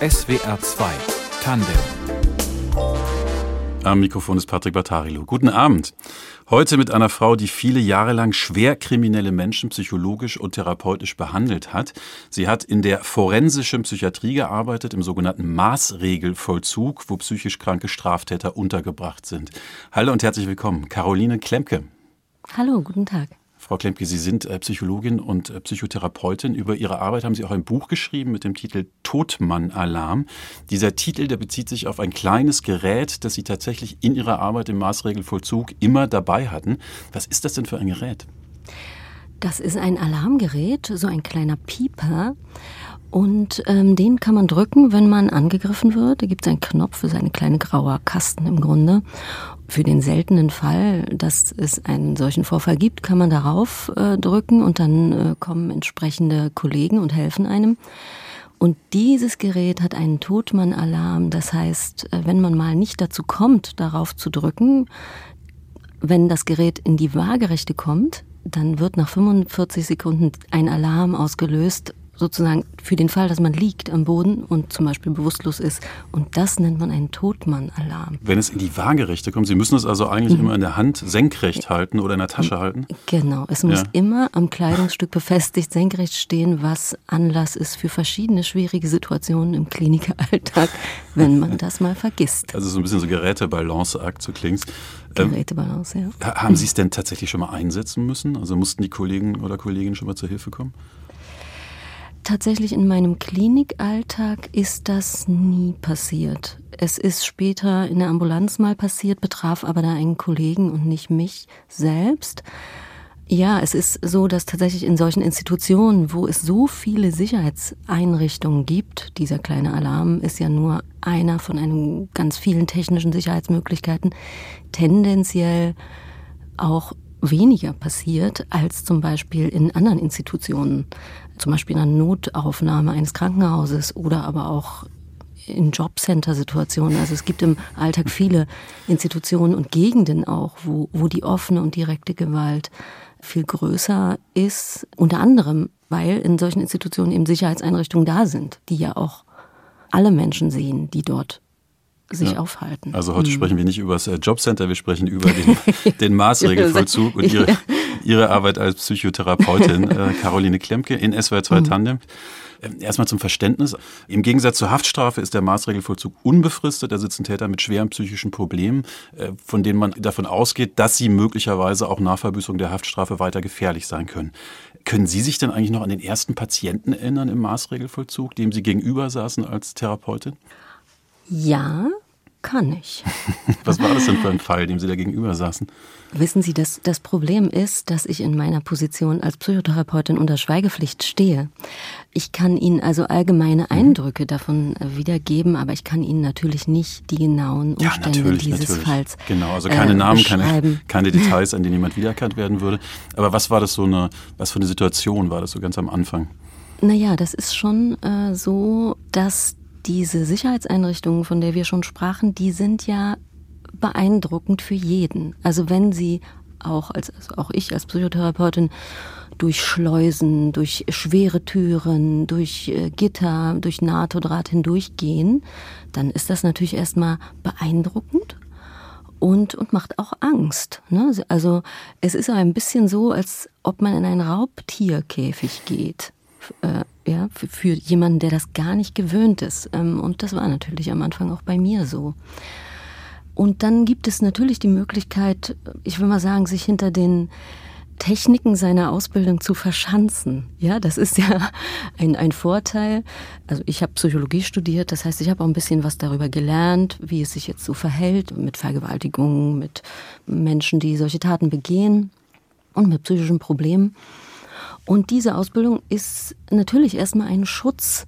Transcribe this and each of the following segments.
SWR 2 Tandem am Mikrofon ist Patrick Battarilo. Guten Abend. Heute mit einer Frau, die viele Jahre lang schwer kriminelle Menschen psychologisch und therapeutisch behandelt hat. Sie hat in der forensischen Psychiatrie gearbeitet, im sogenannten Maßregelvollzug, wo psychisch kranke Straftäter untergebracht sind. Hallo und herzlich willkommen, Caroline Klemke. Hallo, guten Tag. Frau Klemke, Sie sind äh, Psychologin und äh, Psychotherapeutin. Über Ihre Arbeit haben Sie auch ein Buch geschrieben mit dem Titel Todmann-Alarm. Dieser Titel, der bezieht sich auf ein kleines Gerät, das Sie tatsächlich in Ihrer Arbeit im Maßregelvollzug immer dabei hatten. Was ist das denn für ein Gerät? Das ist ein Alarmgerät, so ein kleiner Pieper. Und ähm, den kann man drücken, wenn man angegriffen wird. Da gibt es einen Knopf, für seine kleine graue Kasten im Grunde. Für den seltenen Fall, dass es einen solchen Vorfall gibt, kann man darauf äh, drücken und dann äh, kommen entsprechende Kollegen und helfen einem. Und dieses Gerät hat einen Totmann-Alarm. Das heißt, äh, wenn man mal nicht dazu kommt, darauf zu drücken, wenn das Gerät in die Waagerechte kommt, dann wird nach 45 Sekunden ein Alarm ausgelöst sozusagen für den Fall, dass man liegt am Boden und zum Beispiel bewusstlos ist. Und das nennt man einen Todmann-Alarm. Wenn es in die Waagerechte kommt, Sie müssen es also eigentlich mhm. immer in der Hand senkrecht halten oder in der Tasche halten? Genau, es muss ja. immer am Kleidungsstück befestigt senkrecht stehen, was Anlass ist für verschiedene schwierige Situationen im Klinikalltag, wenn man das mal vergisst. Also so ein bisschen so Gerätebalanceakt, so klingt's. Ähm, Gerätebalance, ja. Haben Sie es denn tatsächlich schon mal einsetzen müssen? Also mussten die Kollegen oder Kolleginnen schon mal zur Hilfe kommen? Tatsächlich in meinem Klinikalltag ist das nie passiert. Es ist später in der Ambulanz mal passiert, betraf aber da einen Kollegen und nicht mich selbst. Ja, es ist so, dass tatsächlich in solchen Institutionen, wo es so viele Sicherheitseinrichtungen gibt, dieser kleine Alarm ist ja nur einer von einem ganz vielen technischen Sicherheitsmöglichkeiten, tendenziell auch weniger passiert als zum Beispiel in anderen Institutionen zum Beispiel in einer Notaufnahme eines Krankenhauses oder aber auch in Jobcenter-Situationen. Also es gibt im Alltag viele Institutionen und Gegenden auch, wo, wo die offene und direkte Gewalt viel größer ist. Unter anderem, weil in solchen Institutionen eben Sicherheitseinrichtungen da sind, die ja auch alle Menschen sehen, die dort sich ja. aufhalten. Also heute mhm. sprechen wir nicht über das äh, Jobcenter, wir sprechen über den, den Maßregelvollzug und ihre, ihre Arbeit als Psychotherapeutin, äh, Caroline Klemke in SWR 2 mhm. Tandem. Ähm, erstmal zum Verständnis. Im Gegensatz zur Haftstrafe ist der Maßregelvollzug unbefristet. Da sitzen Täter mit schweren psychischen Problemen, äh, von denen man davon ausgeht, dass sie möglicherweise auch nach Verbüßung der Haftstrafe weiter gefährlich sein können. Können Sie sich denn eigentlich noch an den ersten Patienten erinnern im Maßregelvollzug, dem Sie gegenüber saßen als Therapeutin? Ja, kann ich. Was war das denn für ein Fall, dem Sie da gegenüber saßen? Wissen Sie, das, das Problem ist, dass ich in meiner Position als Psychotherapeutin unter Schweigepflicht stehe. Ich kann Ihnen also allgemeine mhm. Eindrücke davon äh, wiedergeben, aber ich kann Ihnen natürlich nicht die genauen Umstände ja, dieses natürlich. Falls. Genau, also keine äh, Namen, keine, keine Details, an denen jemand wiedererkannt werden würde. Aber was war das so eine, was für eine Situation war das so ganz am Anfang? Naja, das ist schon äh, so, dass diese Sicherheitseinrichtungen, von der wir schon sprachen, die sind ja beeindruckend für jeden. Also wenn sie auch als also auch ich als Psychotherapeutin durch Schleusen, durch schwere Türen, durch äh, Gitter, durch NATO-Draht hindurchgehen, dann ist das natürlich erstmal beeindruckend und, und macht auch Angst. Ne? Also es ist ein bisschen so, als ob man in einen Raubtierkäfig geht. Äh, ja, für, für, jemanden, der das gar nicht gewöhnt ist. Ähm, und das war natürlich am Anfang auch bei mir so. Und dann gibt es natürlich die Möglichkeit, ich will mal sagen, sich hinter den Techniken seiner Ausbildung zu verschanzen. Ja, das ist ja ein, ein Vorteil. Also ich habe Psychologie studiert, das heißt, ich habe auch ein bisschen was darüber gelernt, wie es sich jetzt so verhält mit Vergewaltigungen, mit Menschen, die solche Taten begehen und mit psychischen Problemen. Und diese Ausbildung ist natürlich erstmal ein Schutz,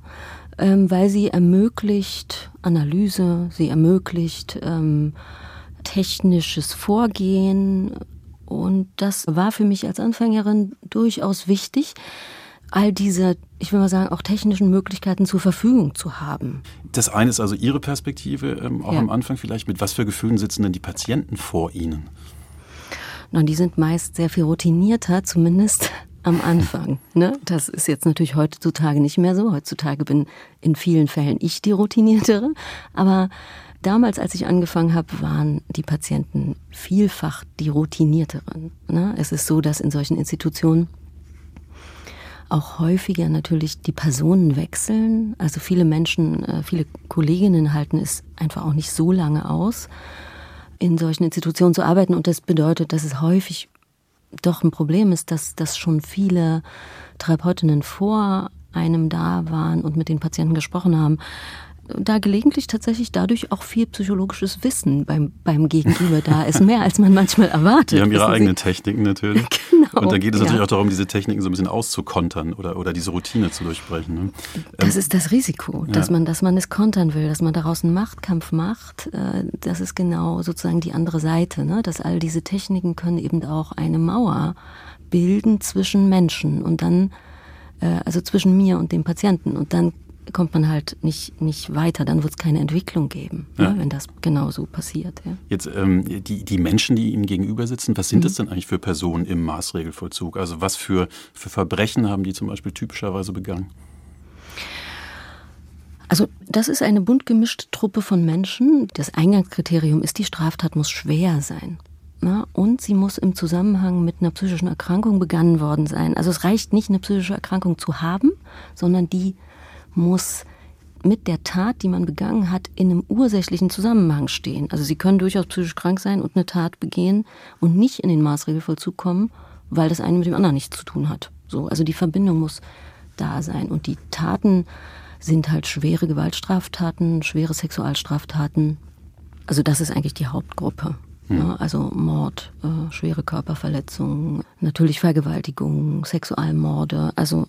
ähm, weil sie ermöglicht Analyse, sie ermöglicht ähm, technisches Vorgehen. Und das war für mich als Anfängerin durchaus wichtig, all diese, ich will mal sagen, auch technischen Möglichkeiten zur Verfügung zu haben. Das eine ist also Ihre Perspektive, ähm, auch ja. am Anfang vielleicht. Mit was für Gefühlen sitzen denn die Patienten vor Ihnen? Na, die sind meist sehr viel routinierter, zumindest am Anfang. Ne? Das ist jetzt natürlich heutzutage nicht mehr so. Heutzutage bin in vielen Fällen ich die Routiniertere. Aber damals, als ich angefangen habe, waren die Patienten vielfach die Routinierteren. Ne? Es ist so, dass in solchen Institutionen auch häufiger natürlich die Personen wechseln. Also viele Menschen, äh, viele Kolleginnen halten es einfach auch nicht so lange aus, in solchen Institutionen zu arbeiten. Und das bedeutet, dass es häufig doch ein Problem ist, dass, dass schon viele Therapeutinnen vor einem da waren und mit den Patienten gesprochen haben da gelegentlich tatsächlich dadurch auch viel psychologisches Wissen beim, beim Gegenüber da ist, mehr als man manchmal erwartet. Die haben ihre eigenen Techniken natürlich. Genau. Und dann geht es natürlich ja. auch darum, diese Techniken so ein bisschen auszukontern oder, oder diese Routine zu durchbrechen. Ne? Das ähm, ist das Risiko, dass, ja. man, dass man es kontern will, dass man daraus einen Machtkampf macht. Äh, das ist genau sozusagen die andere Seite, ne? dass all diese Techniken können eben auch eine Mauer bilden zwischen Menschen und dann äh, also zwischen mir und dem Patienten. Und dann kommt man halt nicht, nicht weiter, dann wird es keine Entwicklung geben, ja. Ja, wenn das genauso passiert. Ja. Jetzt ähm, die, die Menschen, die Ihnen gegenüber sitzen, was sind mhm. das denn eigentlich für Personen im Maßregelvollzug? Also was für, für Verbrechen haben die zum Beispiel typischerweise begangen? Also das ist eine bunt gemischte Truppe von Menschen. Das Eingangskriterium ist, die Straftat muss schwer sein. Na, und sie muss im Zusammenhang mit einer psychischen Erkrankung begangen worden sein. Also es reicht nicht, eine psychische Erkrankung zu haben, sondern die muss mit der Tat, die man begangen hat, in einem ursächlichen Zusammenhang stehen. Also sie können durchaus psychisch krank sein und eine Tat begehen und nicht in den Maßregelvollzug kommen, weil das eine mit dem anderen nichts zu tun hat. So, also die Verbindung muss da sein. Und die Taten sind halt schwere Gewaltstraftaten, schwere Sexualstraftaten. Also das ist eigentlich die Hauptgruppe. Hm. Ja, also Mord, äh, schwere Körperverletzungen, natürlich Vergewaltigung, Sexualmorde, also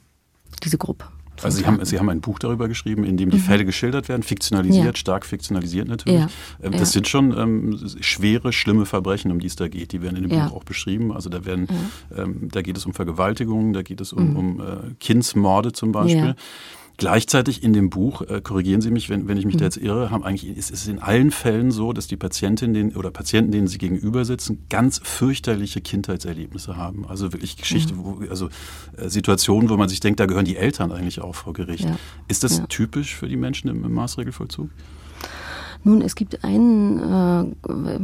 diese Gruppe. Also Sie haben, Sie haben ein Buch darüber geschrieben, in dem die mhm. Fälle geschildert werden, fiktionalisiert, ja. stark fiktionalisiert natürlich. Ja. Ähm, das ja. sind schon ähm, schwere, schlimme Verbrechen, um die es da geht. Die werden in dem Buch auch beschrieben. Also da werden, ähm, da geht es um Vergewaltigungen, da geht es um, mhm. um äh, Kindsmorde zum Beispiel. Gleichzeitig in dem Buch, äh, korrigieren Sie mich, wenn, wenn ich mich mhm. da jetzt irre, haben eigentlich, ist es in allen Fällen so, dass die Patientin den, oder Patienten, denen sie gegenüber sitzen, ganz fürchterliche Kindheitserlebnisse haben. Also wirklich Geschichte, ja. wo, also äh, Situationen, wo man sich denkt, da gehören die Eltern eigentlich auch vor Gericht. Ja. Ist das ja. typisch für die Menschen im, im Maßregelvollzug? Nun, es gibt einen, äh,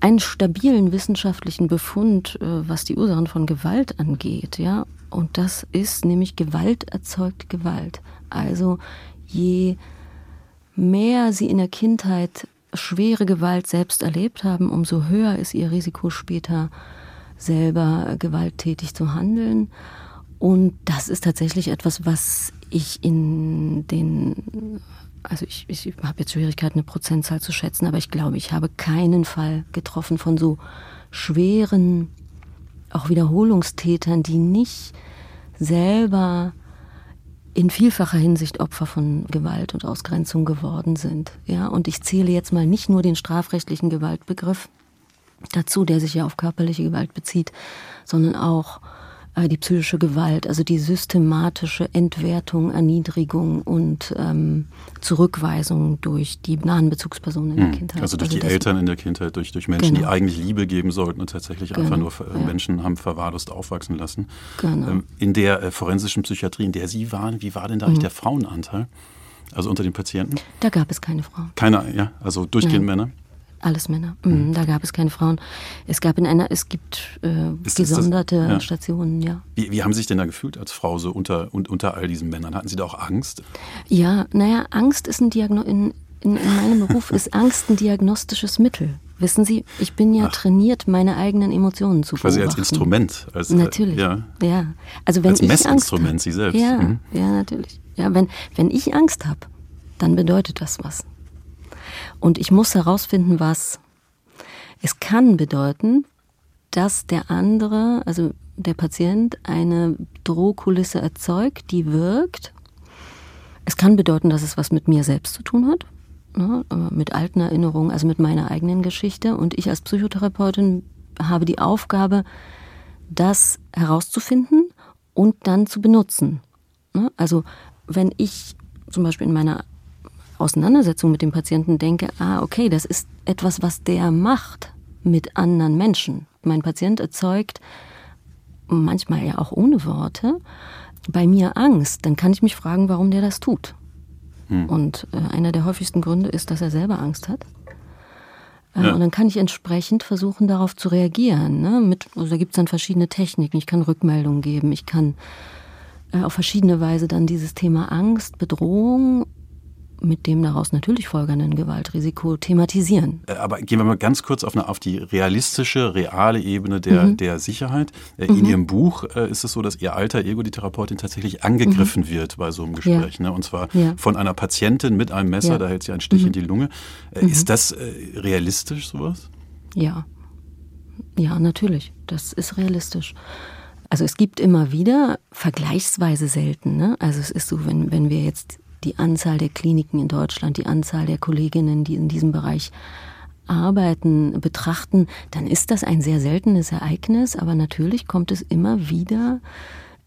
einen stabilen wissenschaftlichen Befund, äh, was die Ursachen von Gewalt angeht, ja. Und das ist nämlich Gewalt erzeugt Gewalt. Also je mehr sie in der Kindheit schwere Gewalt selbst erlebt haben, umso höher ist ihr Risiko später selber gewalttätig zu handeln. Und das ist tatsächlich etwas, was ich in den, also ich, ich habe jetzt Schwierigkeiten, eine Prozentzahl zu schätzen, aber ich glaube, ich habe keinen Fall getroffen von so schweren, auch Wiederholungstätern, die nicht selber in vielfacher Hinsicht Opfer von Gewalt und Ausgrenzung geworden sind. Ja, und ich zähle jetzt mal nicht nur den strafrechtlichen Gewaltbegriff dazu, der sich ja auf körperliche Gewalt bezieht, sondern auch die psychische Gewalt, also die systematische Entwertung, Erniedrigung und ähm, Zurückweisung durch die nahen Bezugspersonen in der hm. Kindheit. Also durch also die Eltern in der Kindheit, durch, durch Menschen, genau. die eigentlich Liebe geben sollten und tatsächlich genau. einfach nur ja. Menschen haben verwahrlost aufwachsen lassen. Genau. Ähm, in der äh, forensischen Psychiatrie, in der Sie waren, wie war denn da eigentlich mhm. der Frauenanteil? Also unter den Patienten? Da gab es keine Frauen. Keine, ja, also durchgehend ja. Männer? Alles Männer. Mhm. Da gab es keine Frauen. Es gab in einer, es gibt äh, ist, gesonderte ist das, ja. Stationen, ja. Wie, wie haben Sie sich denn da gefühlt als Frau so unter, und, unter all diesen Männern? Hatten Sie da auch Angst? Ja, naja, Angst ist ein Diagno in, in, in meinem Beruf ist Angst ein diagnostisches Mittel. Wissen Sie, ich bin ja Ach. trainiert, meine eigenen Emotionen zu Quasi als Instrument. Als, äh, natürlich. Ja. ja. Also wenn als ich Messinstrument, Angst Sie selbst. Ja, mhm. ja, natürlich. Ja, wenn, wenn ich Angst habe, dann bedeutet das was. Und ich muss herausfinden, was. Es kann bedeuten, dass der andere, also der Patient, eine Drohkulisse erzeugt, die wirkt. Es kann bedeuten, dass es was mit mir selbst zu tun hat, ne, mit alten Erinnerungen, also mit meiner eigenen Geschichte. Und ich als Psychotherapeutin habe die Aufgabe, das herauszufinden und dann zu benutzen. Ne. Also wenn ich zum Beispiel in meiner Auseinandersetzung mit dem Patienten denke, ah, okay, das ist etwas, was der macht mit anderen Menschen. Mein Patient erzeugt manchmal ja auch ohne Worte, bei mir Angst, dann kann ich mich fragen, warum der das tut. Hm. Und äh, einer der häufigsten Gründe ist, dass er selber Angst hat. Äh, ja. Und dann kann ich entsprechend versuchen, darauf zu reagieren. Ne? Mit, also da gibt es dann verschiedene Techniken. Ich kann Rückmeldungen geben, ich kann äh, auf verschiedene Weise dann dieses Thema Angst, Bedrohung mit dem daraus natürlich folgenden Gewaltrisiko thematisieren. Äh, aber gehen wir mal ganz kurz auf, eine, auf die realistische, reale Ebene der, mhm. der Sicherheit. Äh, in mhm. Ihrem Buch äh, ist es so, dass Ihr alter Ego, die Therapeutin, tatsächlich angegriffen mhm. wird bei so einem Gespräch. Ja. Ne? Und zwar ja. von einer Patientin mit einem Messer, ja. da hält sie einen Stich in mhm. die Lunge. Mhm. Ist das realistisch, sowas? Ja. Ja, natürlich. Das ist realistisch. Also es gibt immer wieder, vergleichsweise selten, ne? also es ist so, wenn, wenn wir jetzt die Anzahl der Kliniken in Deutschland, die Anzahl der Kolleginnen, die in diesem Bereich arbeiten, betrachten, dann ist das ein sehr seltenes Ereignis, aber natürlich kommt es immer wieder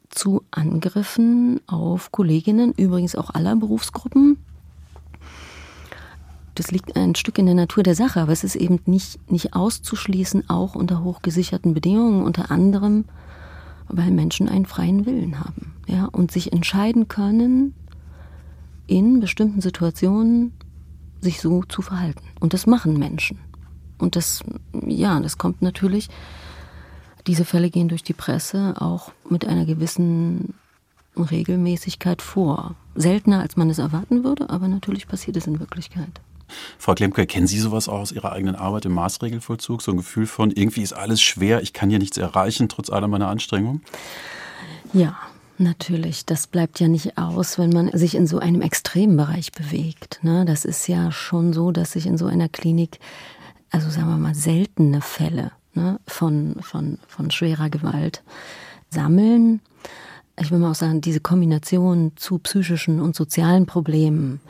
zu Angriffen auf Kolleginnen, übrigens auch aller Berufsgruppen. Das liegt ein Stück in der Natur der Sache, aber es ist eben nicht, nicht auszuschließen, auch unter hochgesicherten Bedingungen, unter anderem, weil Menschen einen freien Willen haben ja, und sich entscheiden können, in bestimmten Situationen sich so zu verhalten. Und das machen Menschen. Und das, ja, das kommt natürlich, diese Fälle gehen durch die Presse auch mit einer gewissen Regelmäßigkeit vor. Seltener, als man es erwarten würde, aber natürlich passiert es in Wirklichkeit. Frau Klemke, kennen Sie sowas auch aus Ihrer eigenen Arbeit im Maßregelvollzug? So ein Gefühl von, irgendwie ist alles schwer, ich kann hier nichts erreichen, trotz aller meiner Anstrengungen? Ja, Natürlich, das bleibt ja nicht aus, wenn man sich in so einem Extrembereich bewegt. Ne? Das ist ja schon so, dass sich in so einer Klinik, also sagen wir mal, seltene Fälle ne, von, von, von schwerer Gewalt sammeln. Ich will mal auch sagen, diese Kombination zu psychischen und sozialen Problemen,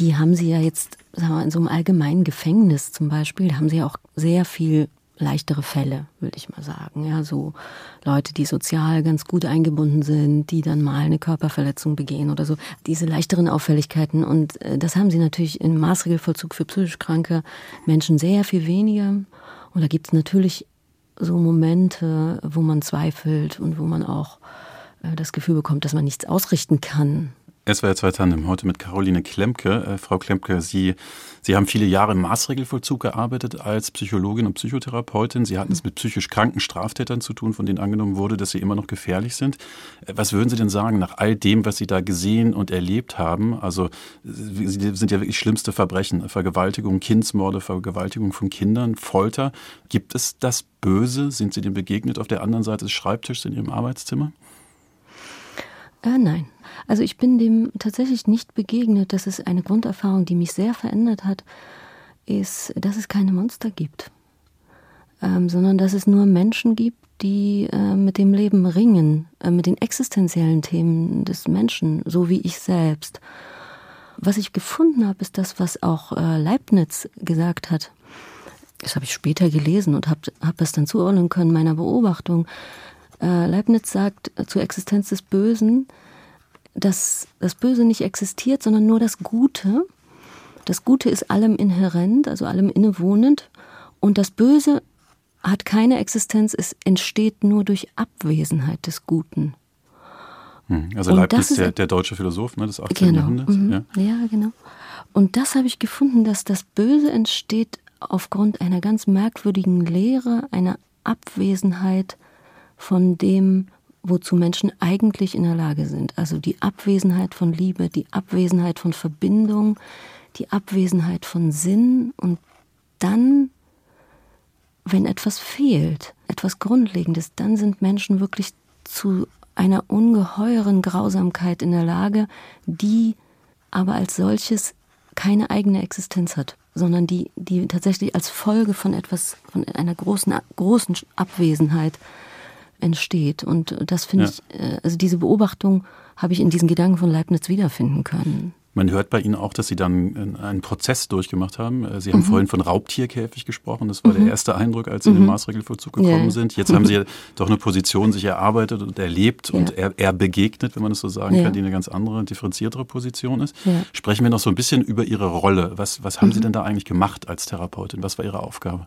die haben sie ja jetzt, sagen wir mal, in so einem allgemeinen Gefängnis zum Beispiel, haben sie ja auch sehr viel leichtere Fälle, würde ich mal sagen. Ja, so Leute, die sozial ganz gut eingebunden sind, die dann mal eine Körperverletzung begehen oder so. Diese leichteren Auffälligkeiten. Und äh, das haben sie natürlich im Maßregelvollzug für psychisch kranke Menschen sehr viel weniger. Und da gibt es natürlich so Momente, wo man zweifelt und wo man auch äh, das Gefühl bekommt, dass man nichts ausrichten kann. SWR 2 Tandem, heute mit Caroline Klemke. Äh, Frau Klemke, Sie, Sie haben viele Jahre im Maßregelvollzug gearbeitet als Psychologin und Psychotherapeutin. Sie hatten es mit psychisch kranken Straftätern zu tun, von denen angenommen wurde, dass sie immer noch gefährlich sind. Äh, was würden Sie denn sagen nach all dem, was Sie da gesehen und erlebt haben? Also, Sie sind ja wirklich schlimmste Verbrechen. Vergewaltigung, Kindsmorde, Vergewaltigung von Kindern, Folter. Gibt es das Böse? Sind Sie dem begegnet auf der anderen Seite des Schreibtischs in Ihrem Arbeitszimmer? Äh, nein. Also ich bin dem tatsächlich nicht begegnet. Das ist eine Grunderfahrung, die mich sehr verändert hat, ist, dass es keine Monster gibt, ähm, sondern dass es nur Menschen gibt, die äh, mit dem Leben ringen, äh, mit den existenziellen Themen des Menschen, so wie ich selbst. Was ich gefunden habe, ist das, was auch äh, Leibniz gesagt hat. Das habe ich später gelesen und habe hab es dann zuordnen können meiner Beobachtung. Äh, Leibniz sagt zur Existenz des Bösen, dass das Böse nicht existiert, sondern nur das Gute. Das Gute ist allem inhärent, also allem innewohnend. Und das Böse hat keine Existenz, es entsteht nur durch Abwesenheit des Guten. Hm, also Leibniz, der, der, deutsche Philosoph ne, des 18. Genau. Jahrhunderts. Mhm. Ja. ja, genau. Und das habe ich gefunden, dass das Böse entsteht aufgrund einer ganz merkwürdigen Lehre, einer Abwesenheit von dem, wozu Menschen eigentlich in der Lage sind. Also die Abwesenheit von Liebe, die Abwesenheit von Verbindung, die Abwesenheit von Sinn und dann, wenn etwas fehlt, etwas Grundlegendes, dann sind Menschen wirklich zu einer ungeheuren Grausamkeit in der Lage, die aber als solches keine eigene Existenz hat, sondern die, die tatsächlich als Folge von etwas, von einer großen, großen Abwesenheit entsteht. Und das finde ja. ich, äh, also diese Beobachtung habe ich in diesen Gedanken von Leibniz wiederfinden können. Man hört bei Ihnen auch, dass Sie dann einen Prozess durchgemacht haben. Äh, Sie haben mhm. vorhin von Raubtierkäfig gesprochen. Das war mhm. der erste Eindruck, als Sie mhm. in den mhm. Maßregelvollzug gekommen ja. sind. Jetzt haben Sie doch eine Position sich erarbeitet und erlebt ja. und er, er, begegnet, wenn man das so sagen ja. kann, die eine ganz andere, differenziertere Position ist. Sprechen wir noch so ein bisschen über Ihre Rolle. Was, was haben Sie mhm. denn da eigentlich gemacht als Therapeutin? Was war Ihre Aufgabe?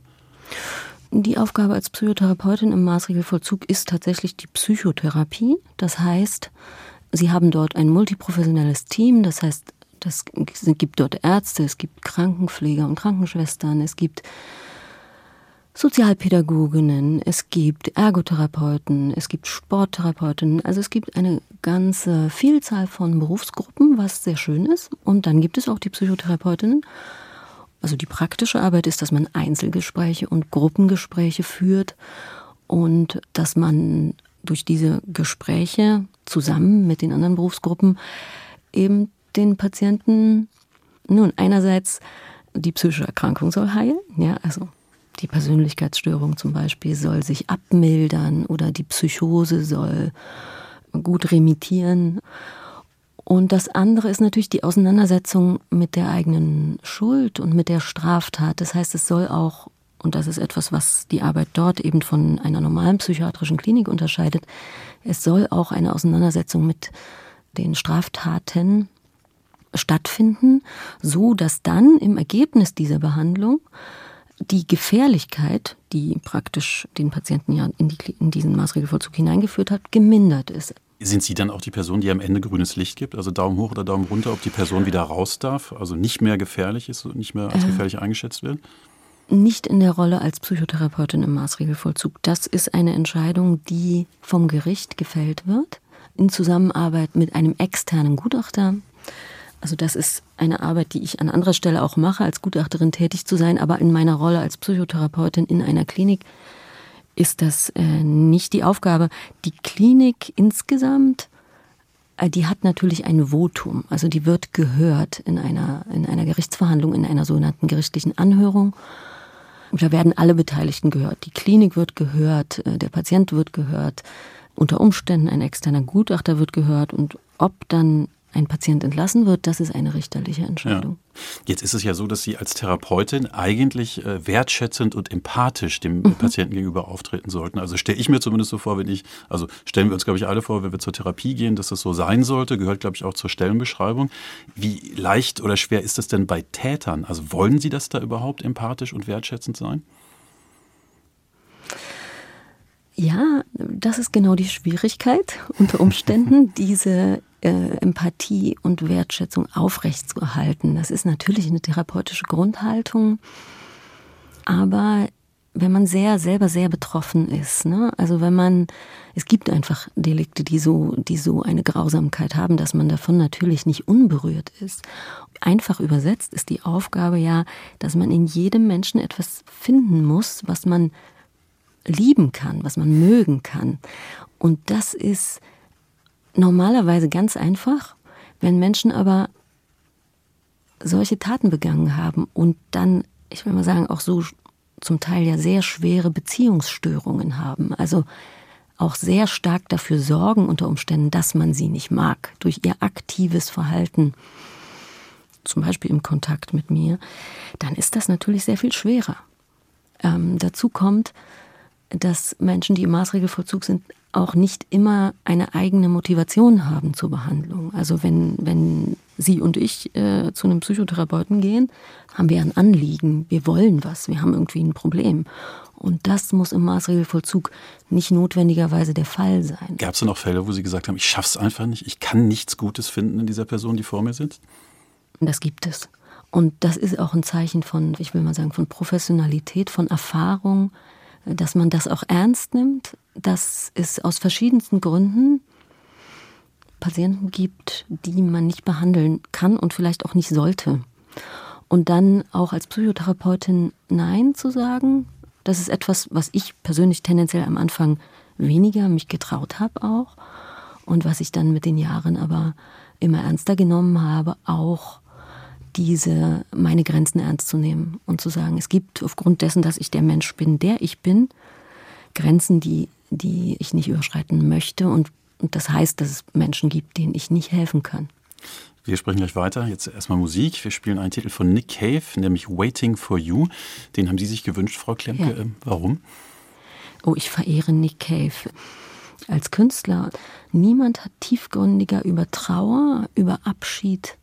Die Aufgabe als Psychotherapeutin im Maßregelvollzug ist tatsächlich die Psychotherapie. Das heißt, Sie haben dort ein multiprofessionelles Team. Das heißt, es gibt dort Ärzte, es gibt Krankenpfleger und Krankenschwestern, es gibt Sozialpädagoginnen, es gibt Ergotherapeuten, es gibt Sporttherapeutinnen. Also es gibt eine ganze Vielzahl von Berufsgruppen, was sehr schön ist. Und dann gibt es auch die Psychotherapeutinnen. Also die praktische Arbeit ist, dass man Einzelgespräche und Gruppengespräche führt und dass man durch diese Gespräche zusammen mit den anderen Berufsgruppen eben den Patienten nun einerseits die psychische Erkrankung soll heilen, ja, also die Persönlichkeitsstörung zum Beispiel soll sich abmildern oder die Psychose soll gut remittieren. Und das andere ist natürlich die Auseinandersetzung mit der eigenen Schuld und mit der Straftat. Das heißt, es soll auch, und das ist etwas, was die Arbeit dort eben von einer normalen psychiatrischen Klinik unterscheidet, es soll auch eine Auseinandersetzung mit den Straftaten stattfinden, so dass dann im Ergebnis dieser Behandlung die Gefährlichkeit, die praktisch den Patienten ja in, die, in diesen Maßregelvollzug hineingeführt hat, gemindert ist. Sind Sie dann auch die Person, die am Ende grünes Licht gibt, also Daumen hoch oder Daumen runter, ob die Person wieder raus darf, also nicht mehr gefährlich ist und nicht mehr als äh, gefährlich eingeschätzt wird? Nicht in der Rolle als Psychotherapeutin im Maßregelvollzug. Das ist eine Entscheidung, die vom Gericht gefällt wird, in Zusammenarbeit mit einem externen Gutachter, also das ist eine Arbeit, die ich an anderer Stelle auch mache, als Gutachterin tätig zu sein, aber in meiner Rolle als Psychotherapeutin in einer Klinik ist das äh, nicht die Aufgabe. Die Klinik insgesamt, äh, die hat natürlich ein Votum, also die wird gehört in einer, in einer Gerichtsverhandlung, in einer sogenannten gerichtlichen Anhörung. Und da werden alle Beteiligten gehört. Die Klinik wird gehört, äh, der Patient wird gehört, unter Umständen ein externer Gutachter wird gehört und ob dann ein Patient entlassen wird, das ist eine richterliche Entscheidung. Ja. Jetzt ist es ja so, dass Sie als Therapeutin eigentlich äh, wertschätzend und empathisch dem mhm. Patienten gegenüber auftreten sollten. Also stelle ich mir zumindest so vor, wenn ich, also stellen wir uns, glaube ich, alle vor, wenn wir zur Therapie gehen, dass das so sein sollte, gehört, glaube ich, auch zur Stellenbeschreibung. Wie leicht oder schwer ist das denn bei Tätern? Also wollen Sie das da überhaupt empathisch und wertschätzend sein? Ja, das ist genau die Schwierigkeit unter Umständen, diese äh, Empathie und Wertschätzung aufrechtzuerhalten. Das ist natürlich eine therapeutische Grundhaltung, aber wenn man sehr selber sehr betroffen ist, ne? also wenn man, es gibt einfach Delikte, die so, die so eine Grausamkeit haben, dass man davon natürlich nicht unberührt ist. Einfach übersetzt ist die Aufgabe ja, dass man in jedem Menschen etwas finden muss, was man lieben kann, was man mögen kann. Und das ist normalerweise ganz einfach. Wenn Menschen aber solche Taten begangen haben und dann, ich will mal sagen, auch so zum Teil ja sehr schwere Beziehungsstörungen haben, also auch sehr stark dafür sorgen unter Umständen, dass man sie nicht mag, durch ihr aktives Verhalten, zum Beispiel im Kontakt mit mir, dann ist das natürlich sehr viel schwerer. Ähm, dazu kommt, dass Menschen, die im Maßregelvollzug sind, auch nicht immer eine eigene Motivation haben zur Behandlung. Also wenn, wenn Sie und ich äh, zu einem Psychotherapeuten gehen, haben wir ein Anliegen, wir wollen was, wir haben irgendwie ein Problem. Und das muss im Maßregelvollzug nicht notwendigerweise der Fall sein. Gab es denn auch Fälle, wo Sie gesagt haben, ich schaff's einfach nicht, ich kann nichts Gutes finden in dieser Person, die vor mir sitzt? Das gibt es. Und das ist auch ein Zeichen von, ich will mal sagen, von Professionalität, von Erfahrung, dass man das auch ernst nimmt, dass es aus verschiedensten Gründen Patienten gibt, die man nicht behandeln kann und vielleicht auch nicht sollte. Und dann auch als Psychotherapeutin Nein zu sagen, das ist etwas, was ich persönlich tendenziell am Anfang weniger mich getraut habe auch und was ich dann mit den Jahren aber immer ernster genommen habe, auch diese meine Grenzen ernst zu nehmen und zu sagen, es gibt aufgrund dessen, dass ich der Mensch bin, der ich bin, Grenzen, die, die ich nicht überschreiten möchte. Und, und das heißt, dass es Menschen gibt, denen ich nicht helfen kann. Wir sprechen gleich weiter. Jetzt erstmal Musik. Wir spielen einen Titel von Nick Cave, nämlich Waiting for You. Den haben Sie sich gewünscht, Frau Klemke. Ja. Ähm, warum? Oh, ich verehre Nick Cave als Künstler. Niemand hat tiefgründiger über Trauer, über Abschied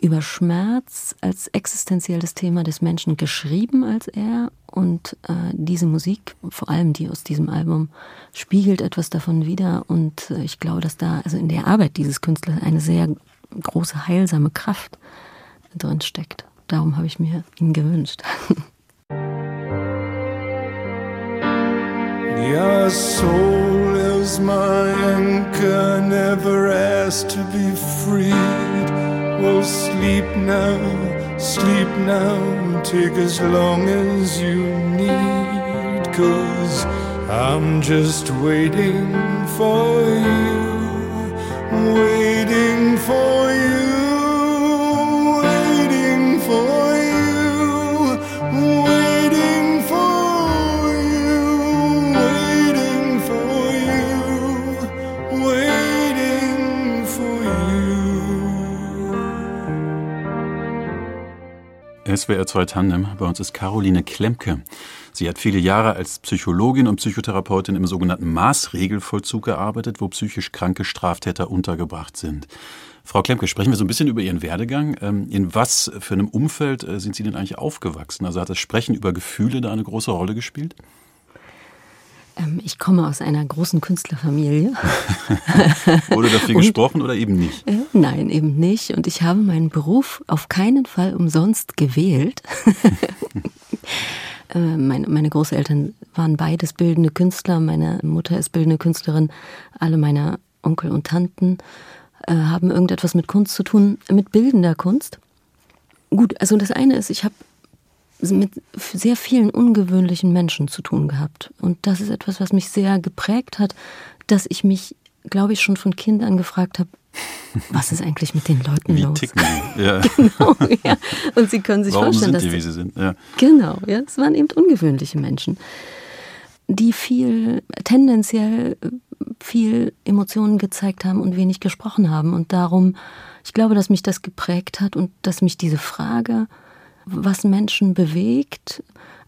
über Schmerz als existenzielles Thema des Menschen geschrieben als er. Und äh, diese Musik, vor allem die aus diesem Album, spiegelt etwas davon wider. Und äh, ich glaube, dass da also in der Arbeit dieses Künstlers eine sehr große heilsame Kraft drin steckt. Darum habe ich mir ihn gewünscht. Your soul is my anchor, never asked to be freed. Well, sleep now, sleep now, take as long as you need. Cause I'm just waiting for you, waiting for you. SWR 2 Tandem. Bei uns ist Caroline Klemke. Sie hat viele Jahre als Psychologin und Psychotherapeutin im sogenannten Maßregelvollzug gearbeitet, wo psychisch kranke Straftäter untergebracht sind. Frau Klemke, sprechen wir so ein bisschen über Ihren Werdegang. Ähm, in was für einem Umfeld äh, sind Sie denn eigentlich aufgewachsen? Also hat das Sprechen über Gefühle da eine große Rolle gespielt? Ähm, ich komme aus einer großen Künstlerfamilie. Wurde da viel gesprochen oder eben nicht? Äh, nein, eben nicht. Und ich habe meinen Beruf auf keinen Fall umsonst gewählt. äh, meine, meine Großeltern waren beides bildende Künstler. Meine Mutter ist bildende Künstlerin. Alle meine Onkel und Tanten äh, haben irgendetwas mit Kunst zu tun, mit bildender Kunst. Gut, also das eine ist, ich habe mit sehr vielen ungewöhnlichen Menschen zu tun gehabt. Und das ist etwas, was mich sehr geprägt hat, dass ich mich, glaube ich, schon von Kind an gefragt habe, was ist eigentlich mit den Leuten wie los? Ticken die? Ja. genau, ja. Und Sie können sich Warum vorstellen, sind die, dass wie sie sind? Ja. Genau, ja, es waren eben ungewöhnliche Menschen, die viel tendenziell viel Emotionen gezeigt haben und wenig gesprochen haben. Und darum, ich glaube, dass mich das geprägt hat und dass mich diese Frage was Menschen bewegt,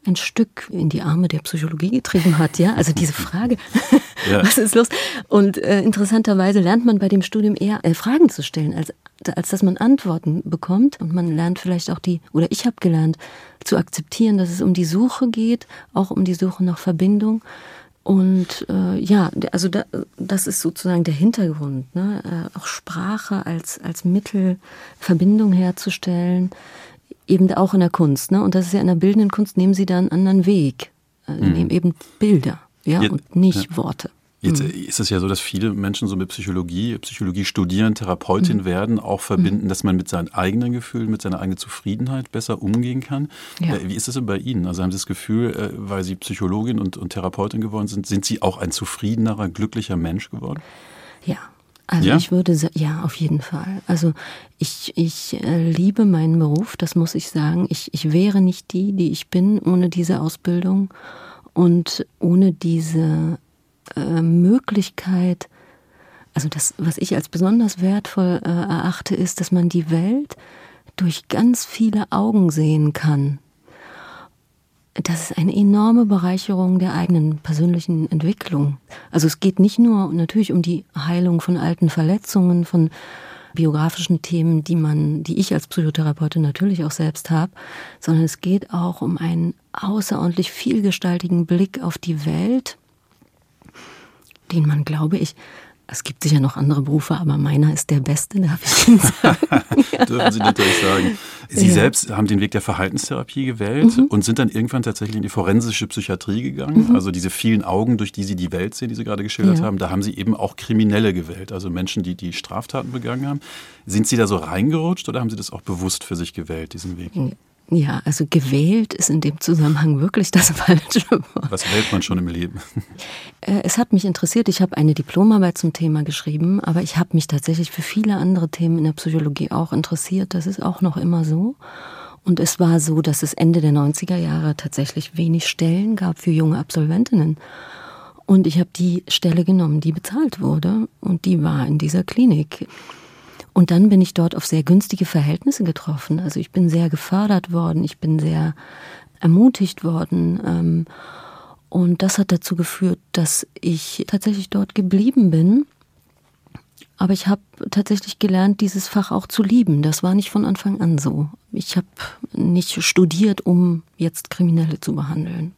ein Stück in die Arme der Psychologie getrieben hat, ja. Also diese Frage, ja. was ist los? Und äh, interessanterweise lernt man bei dem Studium eher äh, Fragen zu stellen, als, als dass man Antworten bekommt. Und man lernt vielleicht auch die, oder ich habe gelernt, zu akzeptieren, dass es um die Suche geht, auch um die Suche nach Verbindung. Und äh, ja, also da, das ist sozusagen der Hintergrund, ne? Äh, auch Sprache als, als Mittel, Verbindung herzustellen eben auch in der Kunst. Ne? Und das ist ja in der bildenden Kunst, nehmen sie da einen anderen Weg. Äh, mhm. Nehmen eben Bilder ja, ja und nicht ja. Worte. Jetzt mhm. ist es ja so, dass viele Menschen so mit Psychologie, Psychologie studieren, Therapeutin mhm. werden, auch verbinden, mhm. dass man mit seinen eigenen Gefühlen, mit seiner eigenen Zufriedenheit besser umgehen kann. Ja. Äh, wie ist das denn bei Ihnen? Also haben Sie das Gefühl, äh, weil Sie Psychologin und, und Therapeutin geworden sind, sind Sie auch ein zufriedenerer, glücklicher Mensch geworden? Ja, also ja? ich würde sagen, ja, auf jeden Fall. Also ich, ich äh, liebe meinen Beruf, das muss ich sagen. Ich, ich wäre nicht die, die ich bin, ohne diese Ausbildung und ohne diese äh, Möglichkeit, also das, was ich als besonders wertvoll äh, erachte, ist, dass man die Welt durch ganz viele Augen sehen kann das ist eine enorme Bereicherung der eigenen persönlichen Entwicklung. Also es geht nicht nur natürlich um die Heilung von alten Verletzungen, von biografischen Themen, die man, die ich als Psychotherapeutin natürlich auch selbst habe, sondern es geht auch um einen außerordentlich vielgestaltigen Blick auf die Welt, den man, glaube ich, es gibt sicher noch andere Berufe, aber meiner ist der beste, darf ich Ihnen sagen. Dürfen Sie natürlich sagen. Sie ja. selbst haben den Weg der Verhaltenstherapie gewählt mhm. und sind dann irgendwann tatsächlich in die forensische Psychiatrie gegangen. Mhm. Also diese vielen Augen, durch die Sie die Welt sehen, die Sie gerade geschildert ja. haben, da haben Sie eben auch Kriminelle gewählt, also Menschen, die die Straftaten begangen haben. Sind Sie da so reingerutscht oder haben Sie das auch bewusst für sich gewählt, diesen Weg? Ja, also gewählt ist in dem Zusammenhang wirklich das falsche Wort. Was wählt man schon im Leben? Äh, es hat mich interessiert. Ich habe eine Diplomarbeit zum Thema geschrieben, aber ich habe mich tatsächlich für viele andere Themen in der Psychologie auch interessiert. Das ist auch noch immer so. Und es war so, dass es Ende der 90er Jahre tatsächlich wenig Stellen gab für junge Absolventinnen. Und ich habe die Stelle genommen, die bezahlt wurde. Und die war in dieser Klinik. Und dann bin ich dort auf sehr günstige Verhältnisse getroffen. Also ich bin sehr gefördert worden, ich bin sehr ermutigt worden. Ähm, und das hat dazu geführt, dass ich tatsächlich dort geblieben bin. Aber ich habe tatsächlich gelernt, dieses Fach auch zu lieben. Das war nicht von Anfang an so. Ich habe nicht studiert, um jetzt Kriminelle zu behandeln.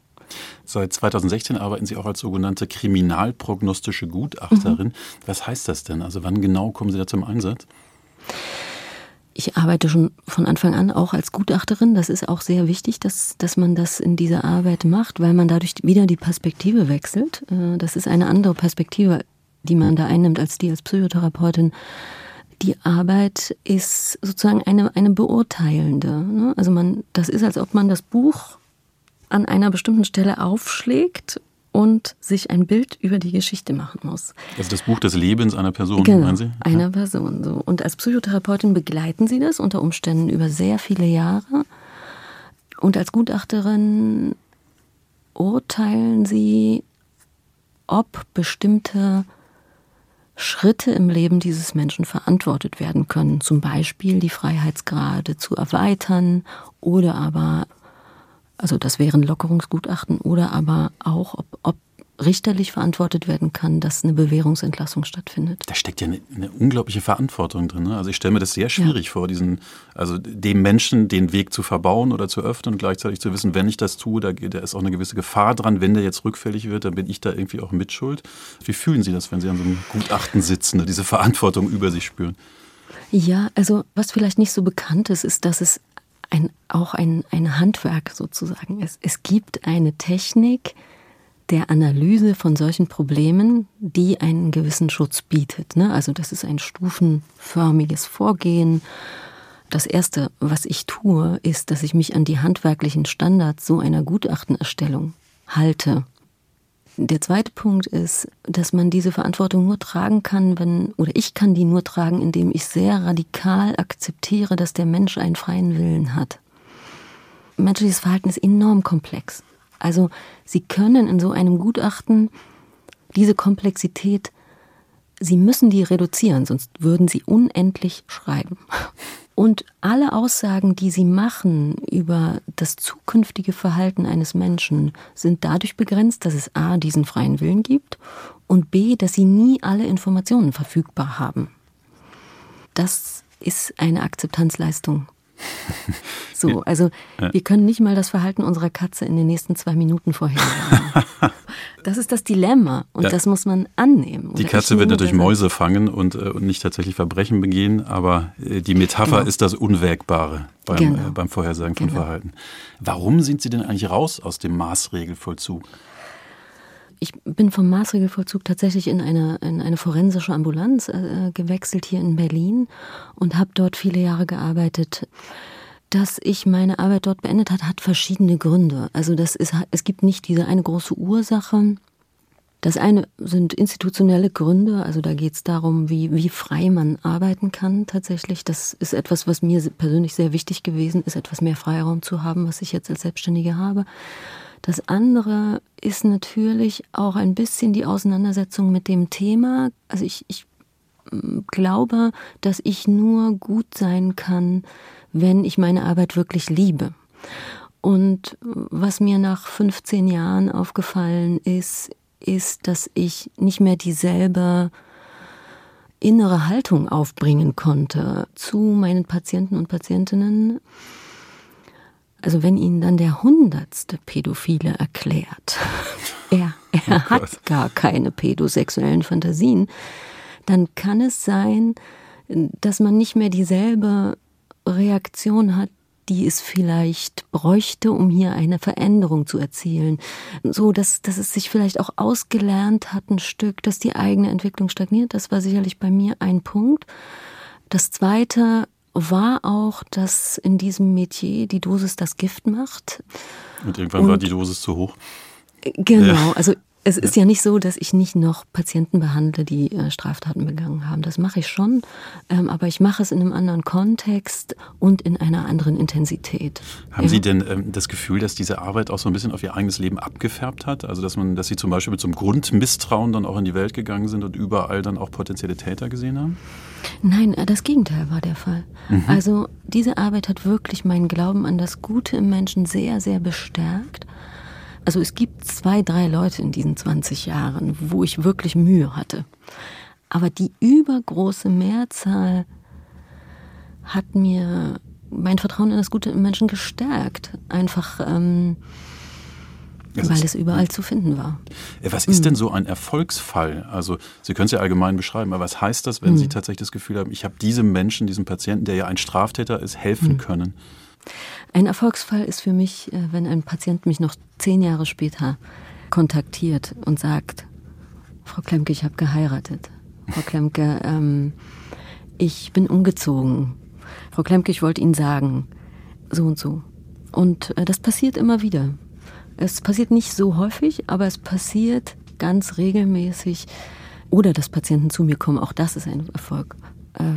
Seit 2016 arbeiten Sie auch als sogenannte kriminalprognostische Gutachterin. Mhm. Was heißt das denn? Also wann genau kommen Sie da zum Einsatz? Ich arbeite schon von Anfang an auch als Gutachterin. Das ist auch sehr wichtig, dass, dass man das in dieser Arbeit macht, weil man dadurch wieder die Perspektive wechselt. Äh, das ist eine andere Perspektive, die man da einnimmt, als die als Psychotherapeutin. Die Arbeit ist sozusagen eine, eine beurteilende. Ne? Also man, das ist, als ob man das Buch an einer bestimmten Stelle aufschlägt und sich ein Bild über die Geschichte machen muss. Also das Buch des Lebens einer Person, genau, meinen Sie? Einer Person. So. Und als Psychotherapeutin begleiten Sie das unter Umständen über sehr viele Jahre. Und als Gutachterin urteilen Sie, ob bestimmte Schritte im Leben dieses Menschen verantwortet werden können. Zum Beispiel die Freiheitsgrade zu erweitern oder aber also das wären Lockerungsgutachten oder aber auch, ob, ob richterlich verantwortet werden kann, dass eine Bewährungsentlassung stattfindet. Da steckt ja eine, eine unglaubliche Verantwortung drin. Ne? Also ich stelle mir das sehr schwierig ja. vor, diesen, also dem Menschen den Weg zu verbauen oder zu öffnen und gleichzeitig zu wissen, wenn ich das tue, da, da ist auch eine gewisse Gefahr dran. Wenn der jetzt rückfällig wird, dann bin ich da irgendwie auch mitschuld. Wie fühlen Sie das, wenn Sie an so einem Gutachten sitzen, ne? diese Verantwortung über sich spüren? Ja, also was vielleicht nicht so bekannt ist, ist, dass es ein, auch ein, ein Handwerk sozusagen ist. Es gibt eine Technik der Analyse von solchen Problemen, die einen gewissen Schutz bietet. Ne? Also das ist ein stufenförmiges Vorgehen. Das Erste, was ich tue, ist, dass ich mich an die handwerklichen Standards so einer Gutachtenerstellung halte. Der zweite Punkt ist, dass man diese Verantwortung nur tragen kann, wenn, oder ich kann die nur tragen, indem ich sehr radikal akzeptiere, dass der Mensch einen freien Willen hat. Menschliches Verhalten ist enorm komplex. Also Sie können in so einem Gutachten diese Komplexität, Sie müssen die reduzieren, sonst würden Sie unendlich schreiben. Und alle Aussagen, die sie machen über das zukünftige Verhalten eines Menschen, sind dadurch begrenzt, dass es a. diesen freien Willen gibt und b. dass sie nie alle Informationen verfügbar haben. Das ist eine Akzeptanzleistung so, also wir können nicht mal das Verhalten unserer Katze in den nächsten zwei Minuten vorhersagen. Das ist das Dilemma und ja. das muss man annehmen. Die Katze wird natürlich Mäuse fangen und, äh, und, nicht tatsächlich Verbrechen begehen, aber äh, die Metapher genau. ist das Unwägbare beim, genau. äh, beim Vorhersagen von genau. Verhalten. Warum sind Sie denn eigentlich raus aus dem Maßregelvollzug? Ich bin vom Maßregelvollzug tatsächlich in eine, in eine forensische Ambulanz äh, gewechselt hier in Berlin und habe dort viele Jahre gearbeitet. Dass ich meine Arbeit dort beendet hat, hat verschiedene Gründe. Also das ist, es gibt nicht diese eine große Ursache. Das eine sind institutionelle Gründe, also da geht es darum, wie, wie frei man arbeiten kann tatsächlich. Das ist etwas, was mir persönlich sehr wichtig gewesen ist, etwas mehr Freiraum zu haben, was ich jetzt als Selbstständige habe. Das andere ist natürlich auch ein bisschen die Auseinandersetzung mit dem Thema. Also ich, ich mm, glaube, dass ich nur gut sein kann, wenn ich meine Arbeit wirklich liebe. Und was mir nach 15 Jahren aufgefallen ist, ist, dass ich nicht mehr dieselbe innere Haltung aufbringen konnte zu meinen Patienten und Patientinnen. Also wenn Ihnen dann der hundertste Pädophile erklärt, er, er oh hat gar keine pädosexuellen Fantasien, dann kann es sein, dass man nicht mehr dieselbe Reaktion hat, die es vielleicht bräuchte, um hier eine Veränderung zu erzielen. So, dass, dass es sich vielleicht auch ausgelernt hat, ein Stück, dass die eigene Entwicklung stagniert. Das war sicherlich bei mir ein Punkt. Das zweite, war auch, dass in diesem Metier die Dosis das Gift macht. Und irgendwann Und, war die Dosis zu hoch. Genau, also es ist ja nicht so, dass ich nicht noch Patienten behandle, die äh, Straftaten begangen haben. Das mache ich schon, ähm, aber ich mache es in einem anderen Kontext und in einer anderen Intensität. Haben ja. Sie denn ähm, das Gefühl, dass diese Arbeit auch so ein bisschen auf Ihr eigenes Leben abgefärbt hat? Also dass man, dass Sie zum Beispiel mit so einem Grundmisstrauen dann auch in die Welt gegangen sind und überall dann auch potenzielle Täter gesehen haben? Nein, äh, das Gegenteil war der Fall. Mhm. Also diese Arbeit hat wirklich meinen Glauben an das Gute im Menschen sehr, sehr bestärkt. Also es gibt zwei, drei Leute in diesen 20 Jahren, wo ich wirklich Mühe hatte. Aber die übergroße Mehrzahl hat mir mein Vertrauen in das Gute im Menschen gestärkt. Einfach, ähm, weil es überall zu finden war. Was ist mhm. denn so ein Erfolgsfall? Also Sie können es ja allgemein beschreiben, aber was heißt das, wenn mhm. Sie tatsächlich das Gefühl haben, ich habe diesem Menschen, diesem Patienten, der ja ein Straftäter ist, helfen mhm. können? Ein Erfolgsfall ist für mich, äh, wenn ein Patient mich noch zehn Jahre später kontaktiert und sagt, Frau Klemke, ich habe geheiratet. Frau Klemke, ähm, ich bin umgezogen. Frau Klemke, ich wollte Ihnen sagen, so und so. Und äh, das passiert immer wieder. Es passiert nicht so häufig, aber es passiert ganz regelmäßig. Oder dass Patienten zu mir kommen, auch das ist ein Erfolg. Äh,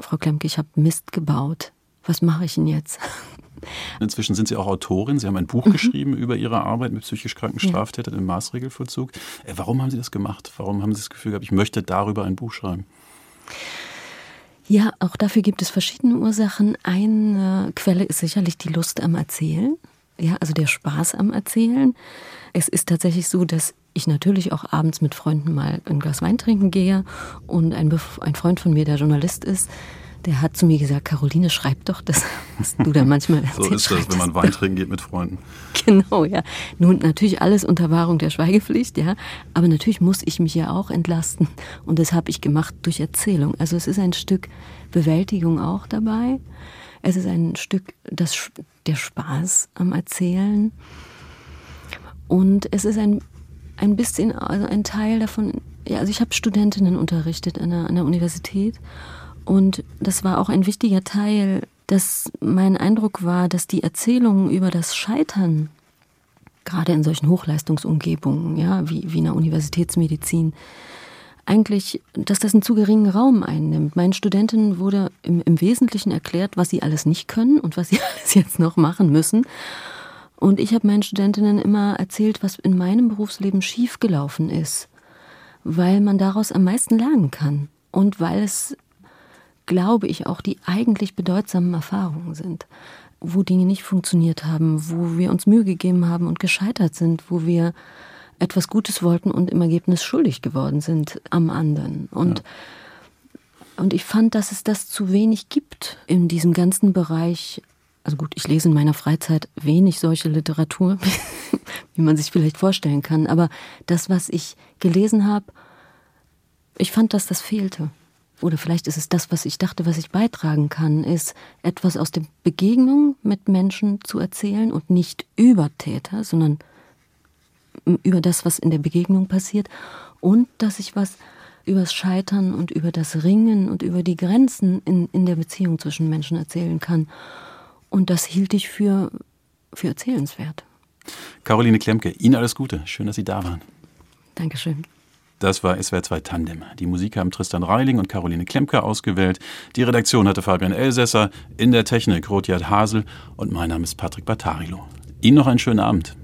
Frau Klemke, ich habe Mist gebaut. Was mache ich denn jetzt? Inzwischen sind Sie auch Autorin. Sie haben ein Buch mhm. geschrieben über Ihre Arbeit mit psychisch kranken Straftätern ja. im Maßregelvollzug. Äh, warum haben Sie das gemacht? Warum haben Sie das Gefühl gehabt, ich möchte darüber ein Buch schreiben? Ja, auch dafür gibt es verschiedene Ursachen. Eine Quelle ist sicherlich die Lust am Erzählen. Ja, also der Spaß am Erzählen. Es ist tatsächlich so, dass ich natürlich auch abends mit Freunden mal ein Glas Wein trinken gehe und ein, ein Freund von mir, der Journalist ist, der hat zu mir gesagt, Caroline, schreib doch das, was du da manchmal erzählst. so ist das, wenn man Wein trinken geht mit Freunden. Genau, ja. Nun natürlich alles unter Wahrung der Schweigepflicht, ja. Aber natürlich muss ich mich ja auch entlasten. Und das habe ich gemacht durch Erzählung. Also es ist ein Stück Bewältigung auch dabei. Es ist ein Stück das, der Spaß am Erzählen. Und es ist ein, ein bisschen, also ein Teil davon, ja, also ich habe Studentinnen unterrichtet an der, an der Universität und das war auch ein wichtiger Teil, dass mein Eindruck war, dass die Erzählungen über das Scheitern, gerade in solchen Hochleistungsumgebungen, ja, wie, wie in der Universitätsmedizin, eigentlich, dass das einen zu geringen Raum einnimmt. Meinen Studentinnen wurde im, im Wesentlichen erklärt, was sie alles nicht können und was sie alles jetzt noch machen müssen. Und ich habe meinen Studentinnen immer erzählt, was in meinem Berufsleben schiefgelaufen ist, weil man daraus am meisten lernen kann und weil es glaube ich, auch die eigentlich bedeutsamen Erfahrungen sind, wo Dinge nicht funktioniert haben, wo wir uns Mühe gegeben haben und gescheitert sind, wo wir etwas Gutes wollten und im Ergebnis schuldig geworden sind am anderen. Und, ja. und ich fand, dass es das zu wenig gibt in diesem ganzen Bereich. Also gut, ich lese in meiner Freizeit wenig solche Literatur, wie man sich vielleicht vorstellen kann. Aber das, was ich gelesen habe, ich fand, dass das fehlte oder vielleicht ist es das, was ich dachte, was ich beitragen kann, ist etwas aus der Begegnung mit Menschen zu erzählen und nicht über Täter, sondern über das, was in der Begegnung passiert und dass ich was über das Scheitern und über das Ringen und über die Grenzen in, in der Beziehung zwischen Menschen erzählen kann. Und das hielt ich für, für erzählenswert. Caroline Klemke, Ihnen alles Gute. Schön, dass Sie da waren. Dankeschön. Das war SWR 2 Tandem. Die Musik haben Tristan Reiling und Caroline Klemke ausgewählt. Die Redaktion hatte Fabian Elsässer, in der Technik Rotjard Hasel und mein Name ist Patrick Battarilo. Ihnen noch einen schönen Abend.